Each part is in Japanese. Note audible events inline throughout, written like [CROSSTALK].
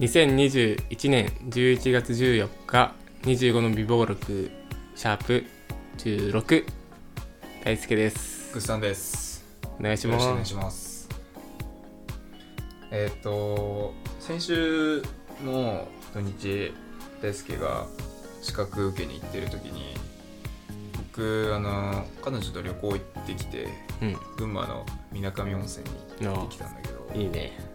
2021年11月14日25の微暴録シャープ16大輔ですグッさんです。お願いしよろしくお願いますします。えっ、と先週の土日大輔が資格受けに行ってる時に僕あの彼女と旅行行ってきてうん群馬のみなかみ温泉に行ってきたんだけどいいね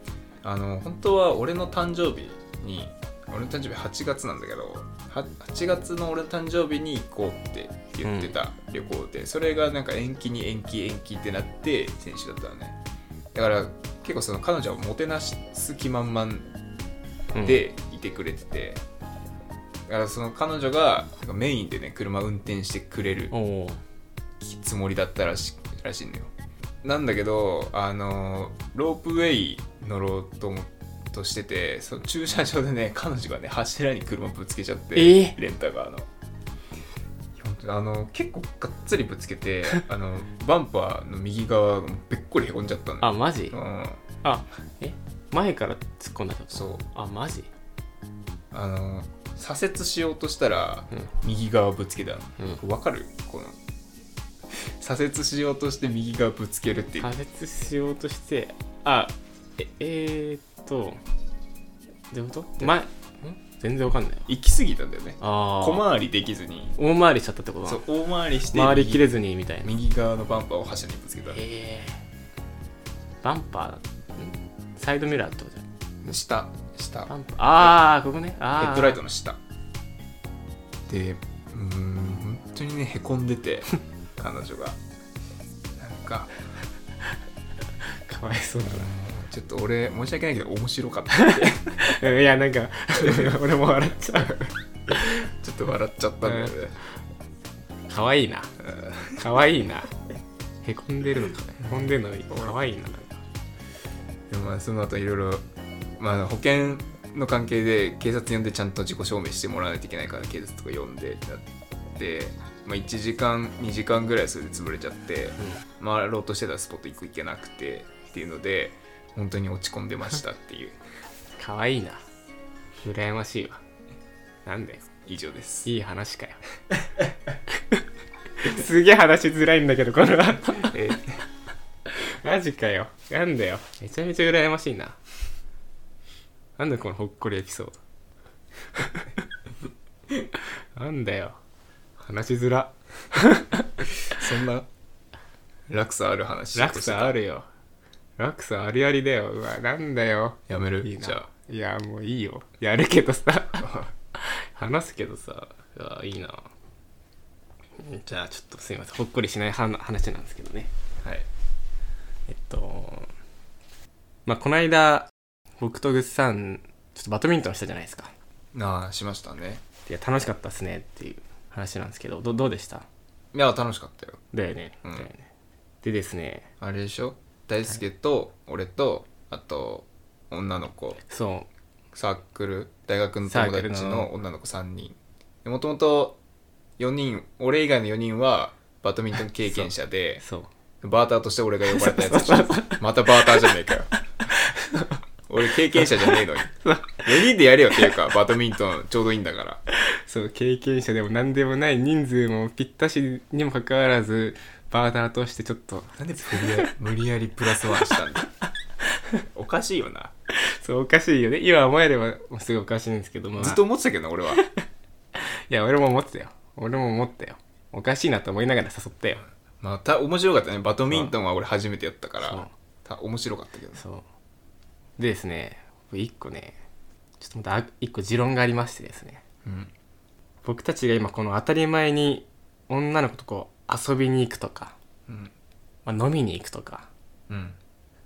あの本当は俺の誕生日に俺の誕生日8月なんだけどは8月の俺の誕生日に行こうって言ってた旅行で、それがなんか延期に延期延期ってなって選手だったのね。だから結構その彼女をもてなす気満々うん。でいてくれてて、だからその彼女がメインでね車運転してくれるつもりだったらしらしいのよ。なんだけどあのロープウェイ乗ろうと思としててその駐車場でね [LAUGHS] 彼女がね柱に車ぶつけちゃって、えー？レンタカーの。あの結構がっつりぶつけて [LAUGHS] あのバンパーの右側がべっこりへこんじゃったんだよ。あマジ？うん。あえ？前から突っ込んだと？そう。あマジ？あの左折しようとしたら、うん。右側ぶつけたの。うん。わかる？この左折しようとして右側ぶつけるっていう。左折しようとしてあええー、っとどういうこと？前ん全然わかんない。行き過ぎたんだよね。ああ小回りできずに。大回りしちゃったってことそう大回りして回りきれずずにみたいな。右側のバンパーを柱にぶつけた。えー、バンパーんサイドミラーってことじ下下。ゃんバンパー。ああここね。あー。ヘッドライトの下。でうーん本当にねへこんでて [LAUGHS] 彼女が。なんかかわいそうだちょっと俺申し訳ないけど面白かった。[LAUGHS] いやなんか [LAUGHS] 俺も笑っちゃう。ちょっと笑っちゃったんだよね、かわいいな。うん。かわいいな。へこんでるのかへこんでるのかわいいな。でもまあその後いろいろまあ保険の関係で警察呼んでちゃんと自己証明してもらわないといけないから警察とか呼んでってなって、まあ、1時間2時間ぐらいそれで潰れちゃって回ろうとしてたスポット1個行けなくてっていうので本当に落ち込んでましたっていう。かわいいな。羨ましいわ。なんだよ以上です。いい話かよ。[LAUGHS] すげえ話しづらいんだけどこの後。[LAUGHS] え [LAUGHS] マジかよ。なんだよ。めちゃめちゃ羨ましいな。なんだこのほっこりエピソード。なんだよ。話しづら。そんな落差ある話落差あるよ落差ありありだよ。うわなんだよ。やめる。いいな。じゃいやもういいよ。やるけどさ。[LAUGHS] 話すけどさ。いやいいな。じゃあちょっとすいません。ほっこりしない話話なんですけどね。あはい。えっとまあこの間僕とグッさんちょっとバドミントンしたじゃないですか。ああしましたね。いや楽しかったっすねっていう話なんですけどどどうでした？いや楽しかったよ。だよね、うん。だよね。でですね。あれでしょ？大輔と俺とあと女の子。そサークル？大学の友達の女の子3人。もともと4人俺以外の4人はバドミントン経験者うでそう。バーターとして俺が呼ばれたやつでしょ。またバーターじゃねえかよ。俺経験者じゃねえのに。4人でやれよっていうかバドミントンちょうどいいんだから。そう経験者でも何でもない人数もぴったしにもかかわらずバーターとしてちょっとなんで無理やりプラスワンしたんだ？[LAUGHS] おかしいよな。そうおかしいよね。今思えればもうすごいおかしいんですけども、ずっと思ってたけどな俺は。[LAUGHS] いや俺も思ってたよ。俺も思ったよ。おかしいなと思いながら誘ったよ。まあた面白かったね。バドミントンは俺初めてやったからた面白かったけどそう。でですね僕一個ねちょっとまたあ一個持論がありましてですね。うん。僕たちが今この当たり前に女の子とこう遊びに行くとか、うん。まあ、飲みに行くとか。うん。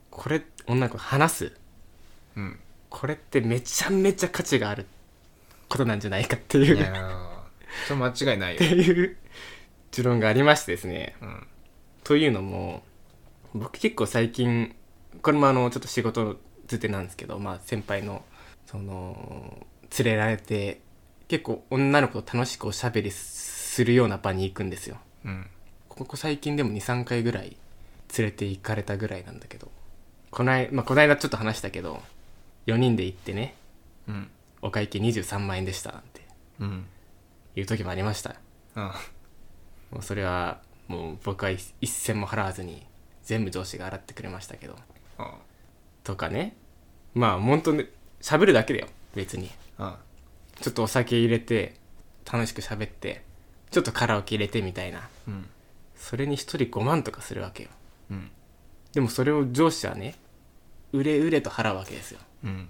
これ女の子と話す。うん。これってめちゃめちゃ価値があることなんじゃないかっていう。いやーそれ間違いないってよ、いう。持論がありましてですね。うん、というのも僕結構最近これもあのちょっと仕事づてなんですけど、まあ、先輩のその連れられて結構女の子と楽しくおしゃべりするような場に行くんですようん。ここ最近でも23回ぐらい連れて行かれたぐらいなんだけど。こない、まあ、この間ちょっと話したけど4人で行ってね。うん。お会計23万円でしたなんて。うん。いう時もありました。あもうそれはもう僕は一一銭も払わずに全部上司が払ってくれましたけど。あとかね。まあ本当に喋るだけだよ別に。あ。ちょっとお酒入れて楽しく喋ってちょっとカラオケ入れてみたいな。うん。それに一人5万とかするわけよ。うん。でもそれを上司はね売れ売れと払うわけですよ。うん。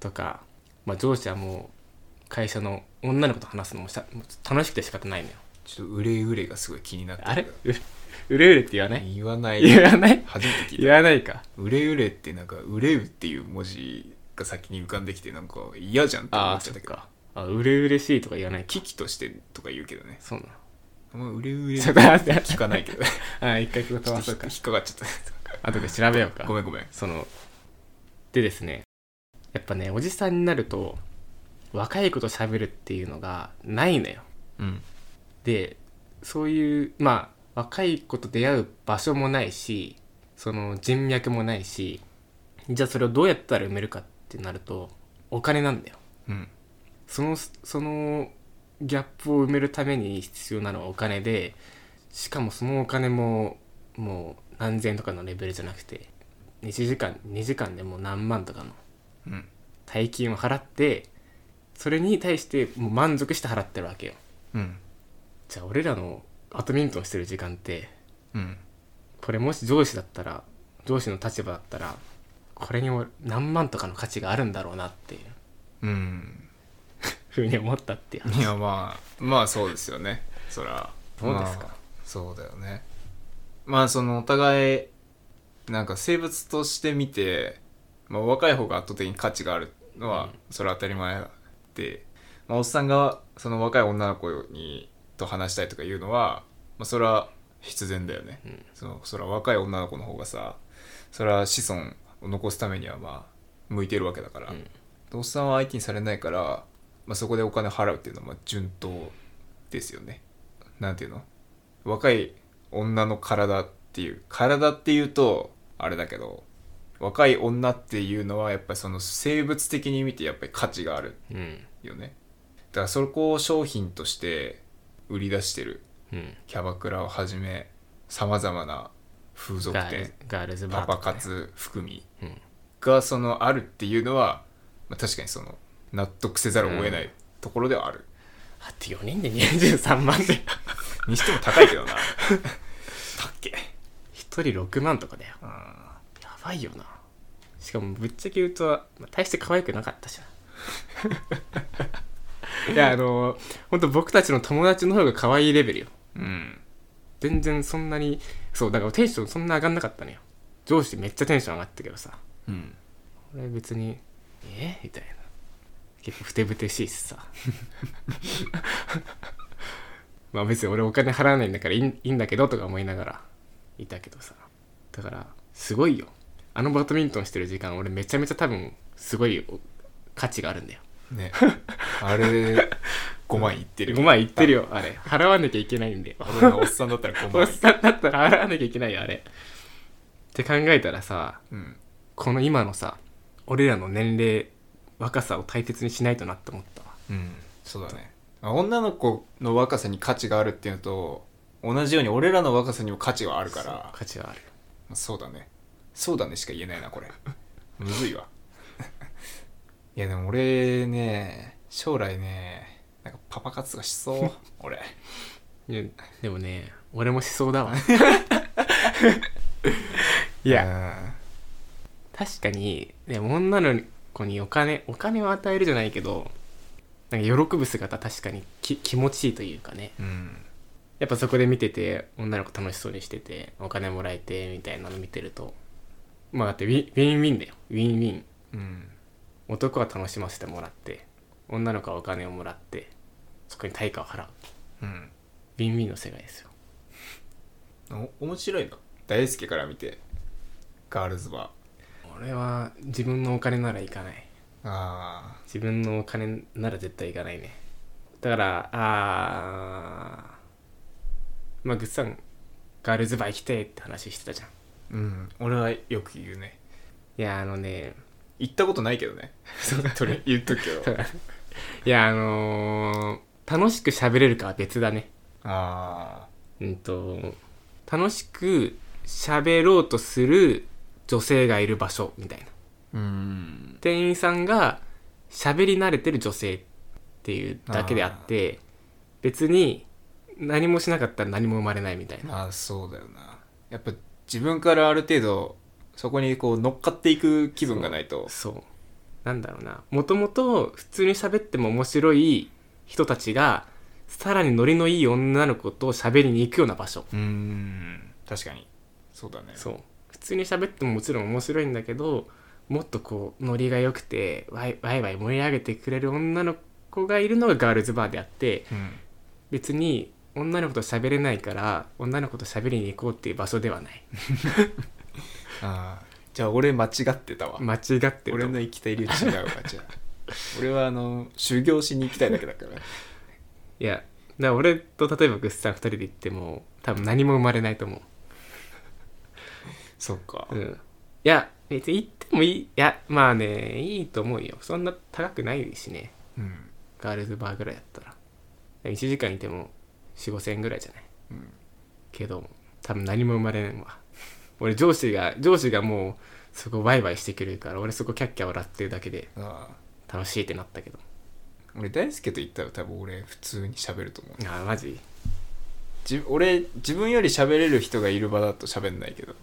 とか、まあ、上司はもう会社の女の子と話すのもし楽しくて仕方ないのよ。ちょっとうれうれがすごい気になってる。あれ？う [LAUGHS] 売れ売れって言わない？言わない。言わない？初めて聞いた。言わないか。うれうれってなんかうれうっていう文字が先に浮かんできてなんか嫌じゃんって思ああっちゃったけどあ売れ嬉しいとか言わない。か危機としてとか言うけどね。そうなの。あんまうれうれちょっと待って聞かないけどね。[LAUGHS] あ一回ここ飛ばそうか引っかかっちゃっ後で調べようか。たごめんごめん。そのでですねやっぱねおじさんになると若い子と喋るっていうのがないのよ。うん。でそういうまあ若い子と出会う場所もないしその人脈もないしじゃあそれをどうやったら埋めるかってなるとお金なんだよ。うんそのそのギャップを埋めるために必要なのはお金でしかもそのお金ももう何千円とかのレベルじゃなくて1時間2時間でもう何万とかのうん。大金を払ってそれに対してもう満足して払ってるわけよ。うん。じゃあ俺らのバドミントンしてる時間ってうん。これもし上司だったら上司の立場だったらこれにも何万とかの価値があるんだろうなっていう。うんふうに思ったっていやまあまあそうですよね。そらそうですか？まあそうだよね。まあそのお互いなんか生物として見て、まあ、若い方が圧倒的に価値があるのは、うん。それは当たり前で、まあ、おっさんがその若い女の子にと話したいとか言うのは、まあ、それは必然だよね、うん。そのそれは若い女の子の方がさそれは子孫を残すためにはまあ向いてるわけだから、うん。おっさんは相手にされないから、まあ、そこでお金払うっていうのはまあ順当ですよね。なんていうの？若い女の体っていう体っていうとあれだけど若い女っていうのはやっぱりその生物的に見てやっぱり価値があるうん。よねだからそこを商品として売り出してる。うん。キャバクラをはじめさまざまな風俗店パパ活含みうん。がそのあるっていうのは、まあ、確かにその納得せざるを得ないところではある、だって4人で23万で。[LAUGHS] にしても高いけどな。[LAUGHS] たっけ？1人6万とかだよ。うん。やばいよな。しかもぶっちゃけ言うと、まあ、大して可愛くなかったじゃんいやあの本当僕たちの友達の方が可愛いレベルよ。うん。全然そんなにそうだからテンションそんな上がんなかったのよ。上司めっちゃテンション上がったけどさ。うん。俺別にえ？みたいな結構ふてぶてしいしさ。[LAUGHS] まあ別に俺お金払わないんだからいいんだけどとか思いながらいたけどさ。だからすごいよ。あのバドミントンしてる時間俺めちゃめちゃ多分すごいお価値があるんだよ。ね。あれ5万いってる5万いってるよあれ。払わなきゃいけないんだよ。俺のおっさんだったら5万 [LAUGHS] おっさんだったら払わなきゃいけないよあれ。って考えたらさうん。この今のさ俺らの年齢若さを大切にしないとなって思ったわ。うんそうだね。あ女の子の若さに価値があるっていうのと同じように俺らの若さにも価値はあるから。価値はある。そうだね。そうだねしか言えないなこれ。[LAUGHS] むずいわ。[LAUGHS] いやでも俺ね将来ねなんかパパ活とかしそう。[LAUGHS] 俺。いやでもね俺もしそうだわ。いや。や確かにでも女の子にお金お金を与えるじゃないけどなんか喜ぶ姿確かにき気持ちいいというかね。うん。やっぱそこで見てて女の子楽しそうにしててお金もらえてみたいなの見てると。まあだってウィンウィンウィンだよ。ウィンウィン。うん。男は楽しませてもらって女の子はお金をもらってそこに対価を払う。うん。ウィンウィンの世界ですよ。お面白いの大輔から見てガールズバ俺は自分のお金なら行かない。ー。あ自分のお金なら絶対行かないね。だからあー。まあグッさんガールズバー行きてえって話してたじゃん。ーうん。俺はよく言うね。いやあのね行ったことないけどね。それ言っとくけど。[LAUGHS] いやあのー楽しく喋れるかは別だね。あうんと楽しく喋ろうとする女性がいる場所みたいな。あうん。店員さんが喋り慣れてる女性っていうだけであって別に何もしなかったら何も生まれないみたいな。まあそうだよな。やっぱ自分からある程度そこにこう乗っかっていく気分がないと。そう。なんだろうな。もともと普通に喋っても面白い人たちがさらにノリのいい女の子と喋りに行くような場所。うん。確かに。そうだね。そう。普通に喋ってももちろん面白いんだけどもっとこうノリが良くてワイワイワイ盛り上げてくれる女の子がいるのがガールズバーであってうん。別に女の子と喋れないから女の子と喋りに行こうっていう場所ではない。[LAUGHS] ああじゃあ俺間違ってたわ。間違って俺の行きたい理由違うわじゃあ。俺はあの修行しに行きたいだけだから。いやだから俺と例えばグッさん2人で行っても多分何も生まれないと思そっか。ううん。いや別に行ってもいい。いやまあねいいと思うよ。そんな高くないしね。うん。ガールズバーぐらいやったら。1時間いても4 5千円ぐらいじゃない？うん。けど多分何も生まれないわ。[LAUGHS] 俺上司が上司がもうそこワイワイしてくれるから俺そこキャッキャ笑ってるだけでああ。楽しいってなったけど。俺大輔と言ったら多分俺普通に喋ると思う。あマジ？じ俺自分より喋れる人がいる場だと喋んないけど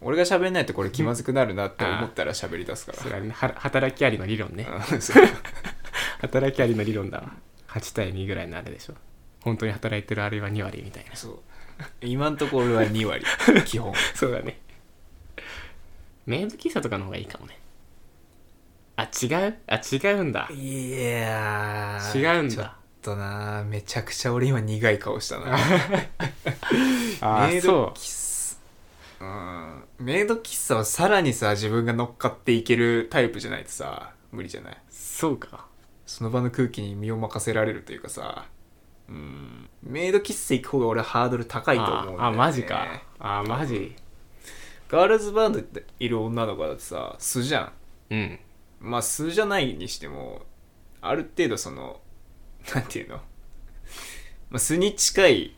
俺が喋んないとこれ気まずくなるなって思ったら喋り出すから。それはね。は働きありの理論ね。[LAUGHS] 働きありの理論だわ。8対2ぐらいのあれでしょ。本当に働いてるあれは2割みたいな。そう。今んとこ俺は2割 [LAUGHS] 基本。そうだね。メイド喫茶とかの方がいいかもね。あ違う？あ違うんだ。いや違うんだ。ちょっとなめちゃくちゃ俺今苦い顔したな。[LAUGHS] あメイドそう喫茶うん。メイド喫茶はさらにさ自分が乗っかっていけるタイプじゃないとさ無理じゃない？そうか。その場の空気に身を任せられるというかさ。うん。メイド喫茶行く方が俺はハードル高いと思うんだよ、ね、ああマジか。あマジ。ガールズバーでいる女の子だってさ素じゃん。うん。まあ素じゃないにしてもある程度そのなんていうの、まあ、素に近い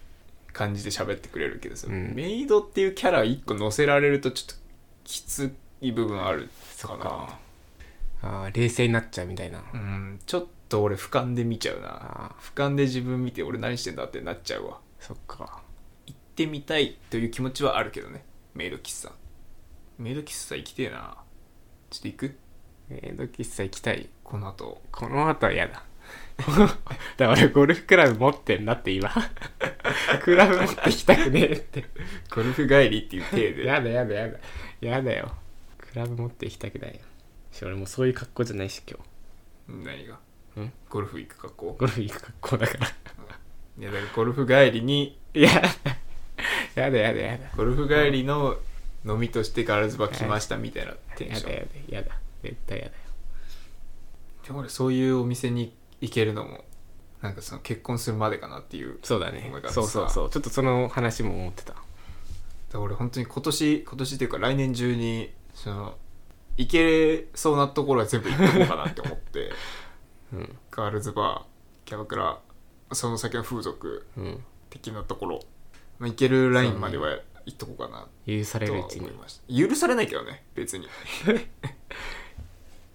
感じで喋ってくれるけどさ、うん。メイドっていうキャラ一個乗せられるとちょっときつい部分あるかな。か。あー冷静になっちゃうみたいな。うんちょっと俺俯瞰で見ちゃうな。あ俯瞰で自分見て俺何してんだってなっちゃうわ。そっか。行ってみたいという気持ちはあるけどね。メイド喫茶。メイド喫茶行きてえな。ちょっと行く？メイド喫茶行きたい。この後。この後は嫌だ [LAUGHS] だから俺ゴルフクラブ持ってんなって今。[LAUGHS] クラブ持ってきたくねえって。ゴルフ帰りっていう体で。やだやだやだ。やだよ。クラブ持って行きたくないよ。し俺もうそういう格好じゃないし今何が？ん？ゴルフ行く格好？日ゴルフ行く格好だから。いやだからゴルフ帰りにいややだやだやだ。ゴルフ帰りの飲みとしてガールズバー来ましたみたいなテンション。やだやだやだ。絶対やだよ。でも俺そういうお店に行けるのもなんかその結婚するまでかなっていうそうだね。そうそうそう。ちょっとその話も思ってた。だから俺本当に今年今年っていうか来年中にその行けそうなところは全部行ってこうかなって思って。[LAUGHS] うん。ガールズバーキャバクラその先の風俗うん。的なところ、まあ、行けるラインまでは行っとこうかな。許されるうちに。思いました。許されないけどね別に。[LAUGHS]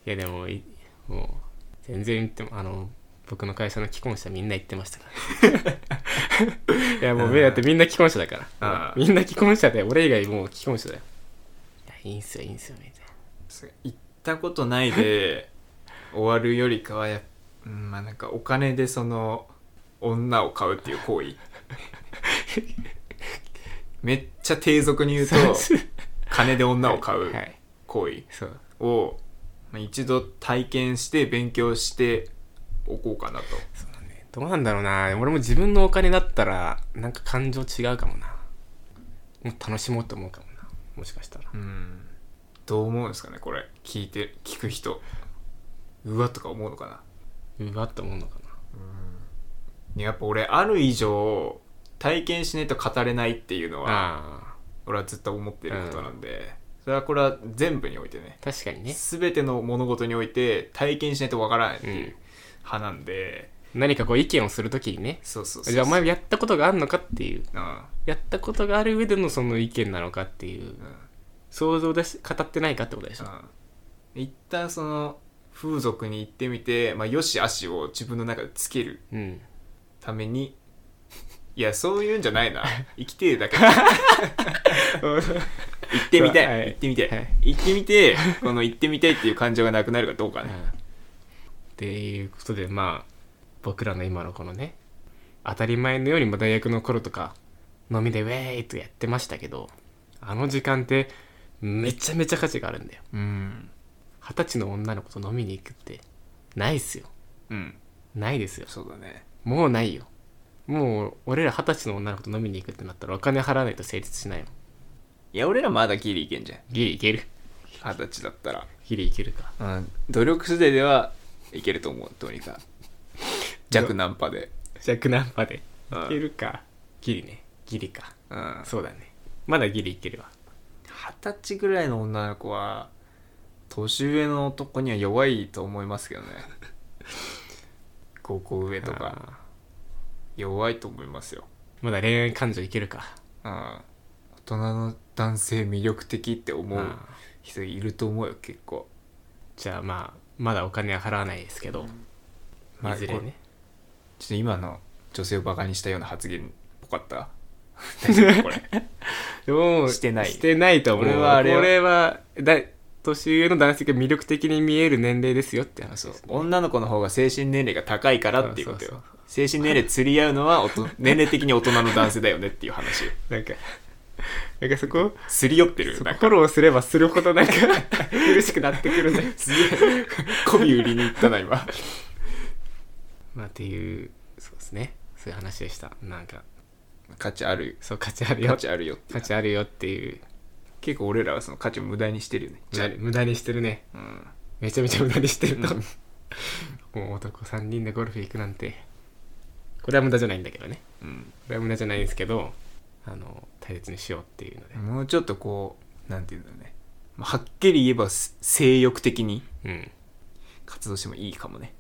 いやでもいもう全然言ってもあの僕の会社の既婚者みんな言ってましたから。[LAUGHS] いやもうだってみんな既婚者だから。みんな既婚者で俺以外もう既婚者だよ。いやいいんすよいいんすよみたいそう行ったことないで [LAUGHS] 終わるよりかはやっうんまあなんかお金でその女を買うっていう行為。[LAUGHS] めっちゃ低俗に言うとな金で女を買うはい。行為を、まあ、一度体験して勉強しておこうかなと。そうだね。どうなんだろうな。俺も自分のお金だったらなんか感情違うかもな。もっと楽しもうと思うかもな。もしかしたら。うん。どう思うんですかねこれ。聞いて聞く人。うわとか思うのかな。うわっと思うのかな。やっぱ俺ある以上体験しないと語れないっていうのはあ俺はずっと思ってることなんで、それはこれは全部においてね。確かにね。全ての物事において体験しないとわからないっていううん。派なんで、何かこう意見をするときにね。そうそうそうじゃあお前やったことがあるのかっていう。うん。やったことがある上でのその意見なのかっていう。うん。想像でし語ってないかってことでしょ。うん。一旦その風俗に行ってみて、まあ、よし悪しを自分の中でつけるうん。ためにいやそういうんじゃないな。[LAUGHS] 生きてるだけ [LAUGHS] [LAUGHS] 行ってみたい、はい。行ってみたい、はい。行ってみてこの行ってみたいっていう感情がなくなるかどうかね、っていうことでまあ僕らの今のこのね当たり前のようにも大学の頃とか飲みでウェーイとやってましたけどあの時間ってめちゃめちゃ価値があるんだよ。うん。二十歳の女の子と飲みに行くってないっすよ。うん。ないですよ。そうだね。もうないよ。もう俺ら二十歳の女の子と飲みに行くってなったらお金払わないと成立しないもんいや俺らまだギリいけんじゃん。ギリいける。二十歳だったら。ギリいけるか。うん。努力次第ではいけると思うどうにか弱ナンパで。弱ナンパで。うん。いけるか。ギリね。ギリか。うん。そうだね。まだギリいけるわ。二十歳ぐらいの女の子は年上の男には弱いと思いますけどね。高校上とか。あ弱いと思いますよ。ーまだ恋愛感情いけるか。うん。大人の男性魅力的って思う人いると思うよ結構。じゃあまあまだお金は払わないですけど、まあいずれね。ちょっと今の女性をバカにしたような発言っぽかった？大丈夫？これ。[LAUGHS] でもしてない。してないと思う。これはあれよ。これはだ年上の男性が魅力的に見える年齢ですよって話です、ね、女の子の方が精神年齢が高いからっていうことよ。そうそう。精神年齢釣り合うのはおと [LAUGHS] 年齢的に大人の男性だよねっていう話。なんかなんかそこすり寄ってるフォローすればするほどなんか [LAUGHS] 苦しくなってくるね。すげえ。媚び売りに行ったな今。[LAUGHS] まあっていうそうですね。そういう話でした。なんか。価値ある。そう価値あるよ。価値あるよって価値あるよっていう。結構俺らはその価値を無駄にしてるよね。無駄に無駄にしてるね。うん。めちゃめちゃ無駄にしてると、うん。[LAUGHS] もう男3人でゴルフ行くなんて。これは無駄じゃないんだけどね。うん。これは無駄じゃないんですけどあの大切にしようっていうので。もうちょっとこうなんていうんだろうね。まあはっきり言えばす性欲的にうん活動してもいいかもね。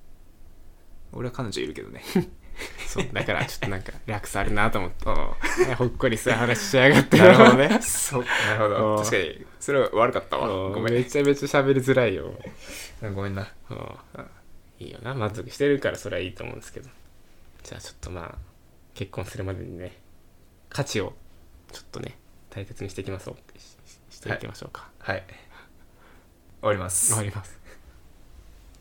俺は彼女いるけどね。[LAUGHS] そうだからちょっとなんか略さあるなと思って。[LAUGHS] あほっこりする話しやがってなるほどね。[LAUGHS] そうなるほうん。ど確かにそれは悪かったわ。うん。ごめん。めちゃめちゃ喋りづらいよ。ごめんな。うん。いいよな。満足してるからそれはいいと思うんですけど。じゃあちょっとまあ結婚するまでにね価値をちょっとね大切にしていきましょうししていきましょうか、はい。終わります。終わります